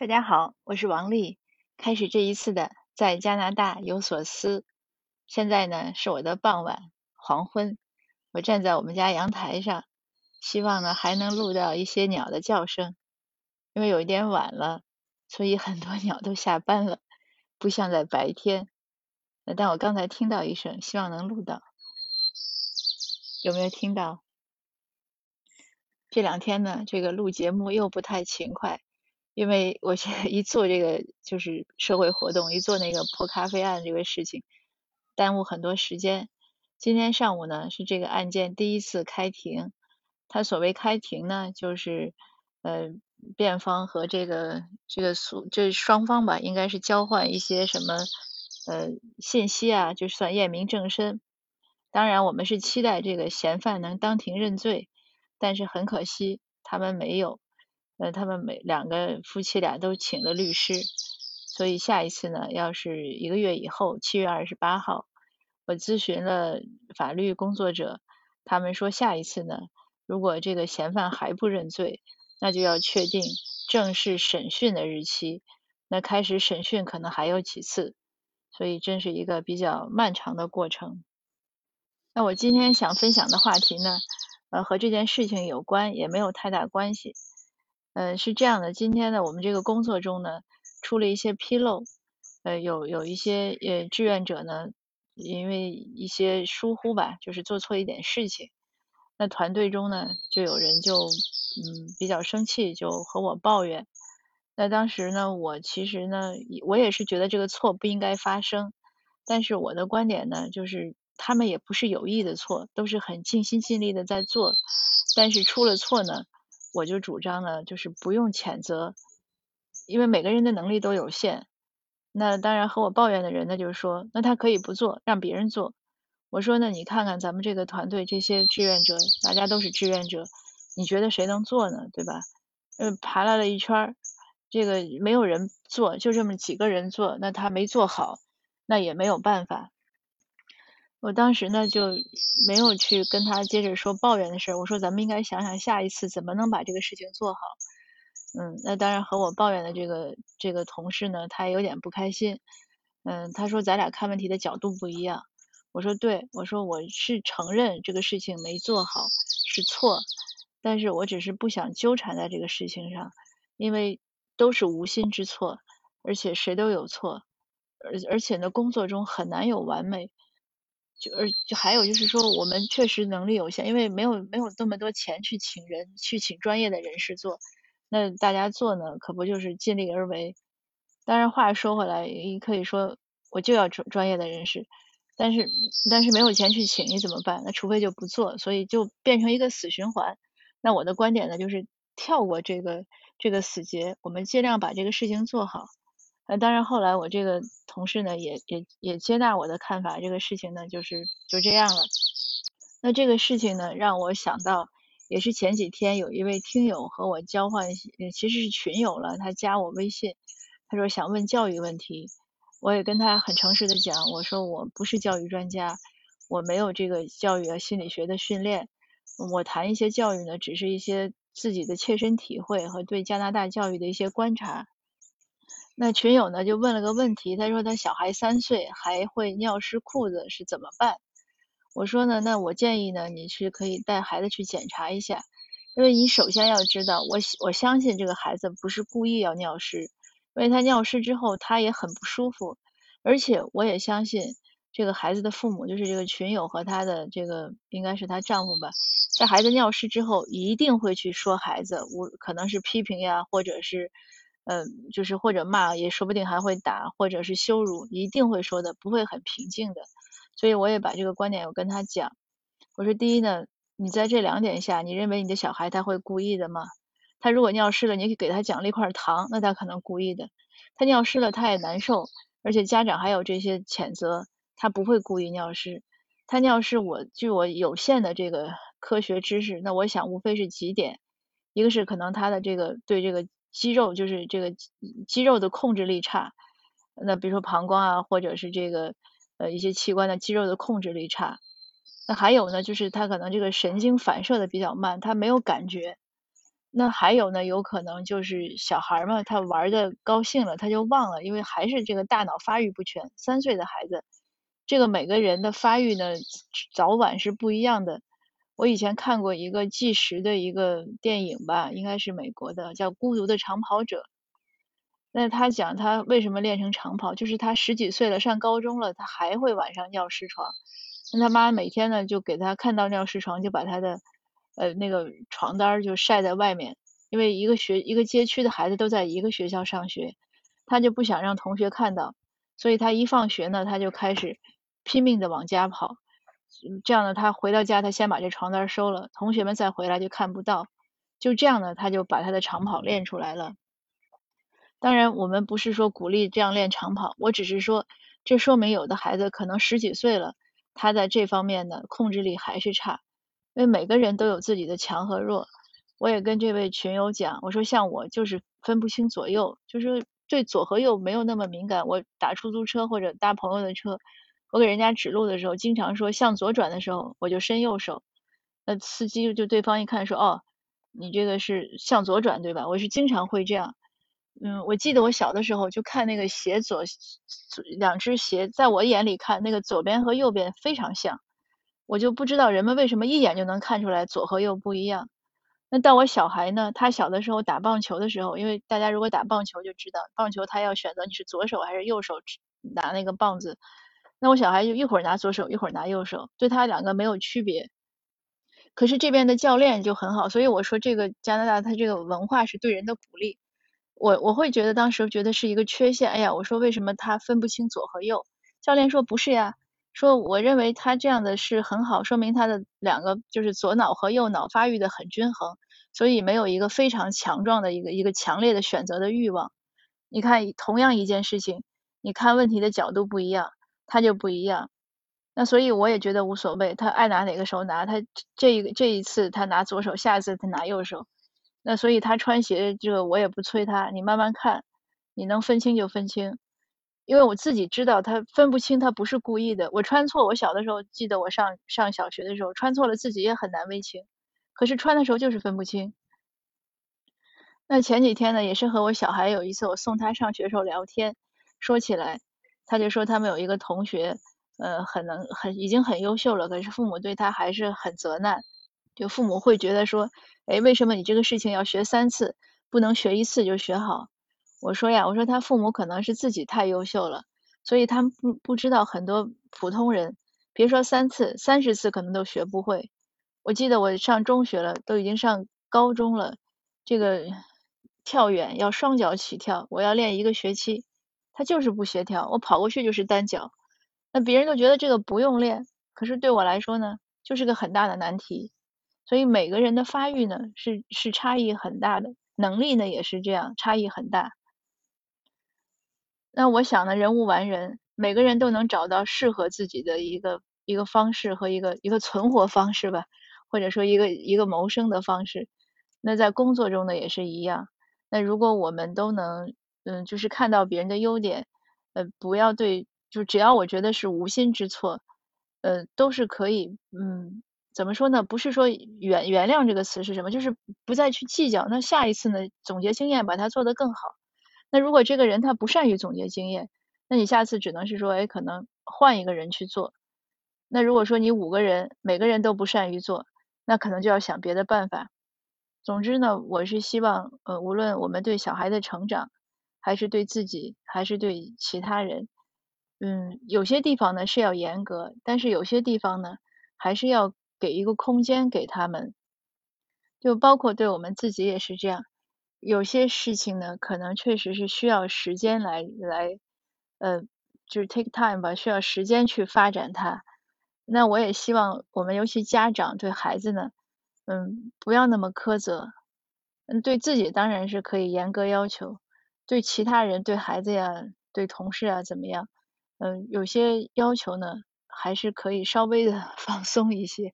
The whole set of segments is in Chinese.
大家好，我是王丽。开始这一次的在加拿大有所思。现在呢是我的傍晚黄昏，我站在我们家阳台上，希望呢还能录到一些鸟的叫声。因为有一点晚了，所以很多鸟都下班了，不像在白天。但我刚才听到一声，希望能录到。有没有听到？这两天呢，这个录节目又不太勤快。因为我现在一做这个就是社会活动，一做那个破咖啡案这个事情，耽误很多时间。今天上午呢是这个案件第一次开庭，他所谓开庭呢，就是呃辩方和这个这个诉这双方吧，应该是交换一些什么呃信息啊，就算验明正身。当然，我们是期待这个嫌犯能当庭认罪，但是很可惜，他们没有。呃，他们每两个夫妻俩都请了律师，所以下一次呢，要是一个月以后，七月二十八号，我咨询了法律工作者，他们说下一次呢，如果这个嫌犯还不认罪，那就要确定正式审讯的日期，那开始审讯可能还有几次，所以真是一个比较漫长的过程。那我今天想分享的话题呢，呃，和这件事情有关，也没有太大关系。呃，是这样的，今天呢，我们这个工作中呢，出了一些纰漏，呃，有有一些呃志愿者呢，因为一些疏忽吧，就是做错一点事情，那团队中呢，就有人就嗯比较生气，就和我抱怨。那当时呢，我其实呢，我也是觉得这个错不应该发生，但是我的观点呢，就是他们也不是有意的错，都是很尽心尽力的在做，但是出了错呢。我就主张呢，就是不用谴责，因为每个人的能力都有限。那当然和我抱怨的人呢，就是说，那他可以不做，让别人做。我说，那你看看咱们这个团队这些志愿者，大家都是志愿者，你觉得谁能做呢？对吧？呃，爬来了一圈儿，这个没有人做，就这么几个人做，那他没做好，那也没有办法。我当时呢就没有去跟他接着说抱怨的事儿，我说咱们应该想想下一次怎么能把这个事情做好。嗯，那当然和我抱怨的这个这个同事呢，他也有点不开心。嗯，他说咱俩看问题的角度不一样。我说对，我说我是承认这个事情没做好是错，但是我只是不想纠缠在这个事情上，因为都是无心之错，而且谁都有错，而而且呢工作中很难有完美。就而就还有就是说，我们确实能力有限，因为没有没有那么多钱去请人去请专业的人士做，那大家做呢，可不就是尽力而为？当然话说回来，也可以说我就要专专业的人士，但是但是没有钱去请，你怎么办？那除非就不做，所以就变成一个死循环。那我的观点呢，就是跳过这个这个死结，我们尽量把这个事情做好。那当然，后来我这个同事呢，也也也接纳我的看法，这个事情呢，就是就这样了。那这个事情呢，让我想到，也是前几天有一位听友和我交换，其实是群友了，他加我微信，他说想问教育问题，我也跟他很诚实的讲，我说我不是教育专家，我没有这个教育和心理学的训练，我谈一些教育呢，只是一些自己的切身体会和对加拿大教育的一些观察。那群友呢就问了个问题，他说他小孩三岁还会尿湿裤子是怎么办？我说呢，那我建议呢你是可以带孩子去检查一下，因为你首先要知道，我我相信这个孩子不是故意要尿湿，因为他尿湿之后他也很不舒服，而且我也相信这个孩子的父母就是这个群友和他的这个应该是她丈夫吧，在孩子尿湿之后一定会去说孩子，无可能是批评呀，或者是。嗯，就是或者骂，也说不定还会打，或者是羞辱，一定会说的，不会很平静的。所以我也把这个观点我跟他讲，我说第一呢，你在这两点下，你认为你的小孩他会故意的吗？他如果尿湿了，你给他奖励一块糖，那他可能故意的。他尿湿了，他也难受，而且家长还有这些谴责，他不会故意尿湿。他尿湿，我据我有限的这个科学知识，那我想无非是几点，一个是可能他的这个对这个。肌肉就是这个肌肉的控制力差，那比如说膀胱啊，或者是这个呃一些器官的肌肉的控制力差。那还有呢，就是他可能这个神经反射的比较慢，他没有感觉。那还有呢，有可能就是小孩嘛，他玩的高兴了，他就忘了，因为还是这个大脑发育不全。三岁的孩子，这个每个人的发育呢，早晚是不一样的。我以前看过一个纪实的一个电影吧，应该是美国的，叫《孤独的长跑者》。那他讲他为什么练成长跑，就是他十几岁了，上高中了，他还会晚上尿湿床。那他妈每天呢，就给他看到尿湿床，就把他的。呃，那个床单就晒在外面，因为一个学一个街区的孩子都在一个学校上学，他就不想让同学看到，所以他一放学呢，他就开始拼命的往家跑，这样呢，他回到家，他先把这床单收了，同学们再回来就看不到，就这样呢，他就把他的长跑练出来了。当然，我们不是说鼓励这样练长跑，我只是说，这说明有的孩子可能十几岁了，他在这方面的控制力还是差。因为每个人都有自己的强和弱，我也跟这位群友讲，我说像我就是分不清左右，就是对左和右没有那么敏感。我打出租车或者搭朋友的车，我给人家指路的时候，经常说向左转的时候，我就伸右手。那司机就对方一看说，哦，你这个是向左转对吧？我是经常会这样。嗯，我记得我小的时候就看那个鞋左两只鞋，在我眼里看那个左边和右边非常像。我就不知道人们为什么一眼就能看出来左和右不一样。那到我小孩呢，他小的时候打棒球的时候，因为大家如果打棒球就知道，棒球他要选择你是左手还是右手拿那个棒子。那我小孩就一会儿拿左手，一会儿拿右手，对他两个没有区别。可是这边的教练就很好，所以我说这个加拿大他这个文化是对人的鼓励。我我会觉得当时觉得是一个缺陷。哎呀，我说为什么他分不清左和右？教练说不是呀。说我认为他这样的是很好，说明他的两个就是左脑和右脑发育的很均衡，所以没有一个非常强壮的一个一个强烈的选择的欲望。你看，同样一件事情，你看问题的角度不一样，他就不一样。那所以我也觉得无所谓，他爱拿哪个手拿，他这一个这一次他拿左手，下一次他拿右手。那所以他穿鞋这个我也不催他，你慢慢看，你能分清就分清。因为我自己知道他分不清，他不是故意的。我穿错，我小的时候记得我上上小学的时候穿错了，自己也很难为情。可是穿的时候就是分不清。那前几天呢，也是和我小孩有一次，我送他上学时候聊天，说起来，他就说他们有一个同学，呃，很能很已经很优秀了，可是父母对他还是很责难，就父母会觉得说，哎，为什么你这个事情要学三次，不能学一次就学好？我说呀，我说他父母可能是自己太优秀了，所以他们不不知道很多普通人，别说三次，三十次可能都学不会。我记得我上中学了，都已经上高中了，这个跳远要双脚起跳，我要练一个学期，他就是不协调，我跑过去就是单脚，那别人都觉得这个不用练，可是对我来说呢，就是个很大的难题。所以每个人的发育呢，是是差异很大的，能力呢也是这样，差异很大。那我想呢，人无完人，每个人都能找到适合自己的一个一个方式和一个一个存活方式吧，或者说一个一个谋生的方式。那在工作中呢也是一样。那如果我们都能，嗯，就是看到别人的优点，呃，不要对，就只要我觉得是无心之错，呃，都是可以，嗯，怎么说呢？不是说原原谅这个词是什么，就是不再去计较。那下一次呢，总结经验，把它做得更好。那如果这个人他不善于总结经验，那你下次只能是说，哎，可能换一个人去做。那如果说你五个人每个人都不善于做，那可能就要想别的办法。总之呢，我是希望，呃，无论我们对小孩的成长，还是对自己，还是对其他人，嗯，有些地方呢是要严格，但是有些地方呢，还是要给一个空间给他们。就包括对我们自己也是这样。有些事情呢，可能确实是需要时间来来，呃，就是 take time 吧，需要时间去发展它。那我也希望我们尤其家长对孩子呢，嗯，不要那么苛责。嗯，对自己当然是可以严格要求，对其他人、对孩子呀、对同事啊怎么样？嗯，有些要求呢，还是可以稍微的 放松一些。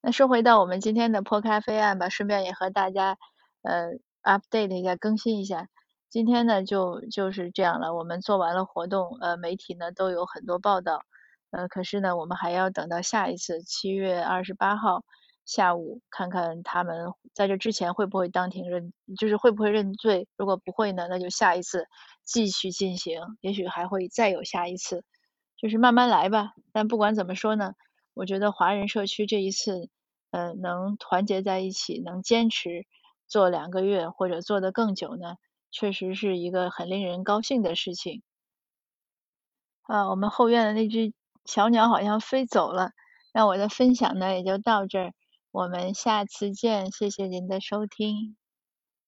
那说回到我们今天的破咖啡案吧，顺便也和大家呃 update 一下，更新一下。今天呢就就是这样了，我们做完了活动，呃，媒体呢都有很多报道，呃，可是呢我们还要等到下一次七月二十八号下午看看他们在这之前会不会当庭认，就是会不会认罪。如果不会呢，那就下一次继续进行，也许还会再有下一次，就是慢慢来吧。但不管怎么说呢，我觉得华人社区这一次，呃，能团结在一起，能坚持做两个月或者做得更久呢，确实是一个很令人高兴的事情。啊，我们后院的那只小鸟好像飞走了，那我的分享呢也就到这儿。我们下次见，谢谢您的收听。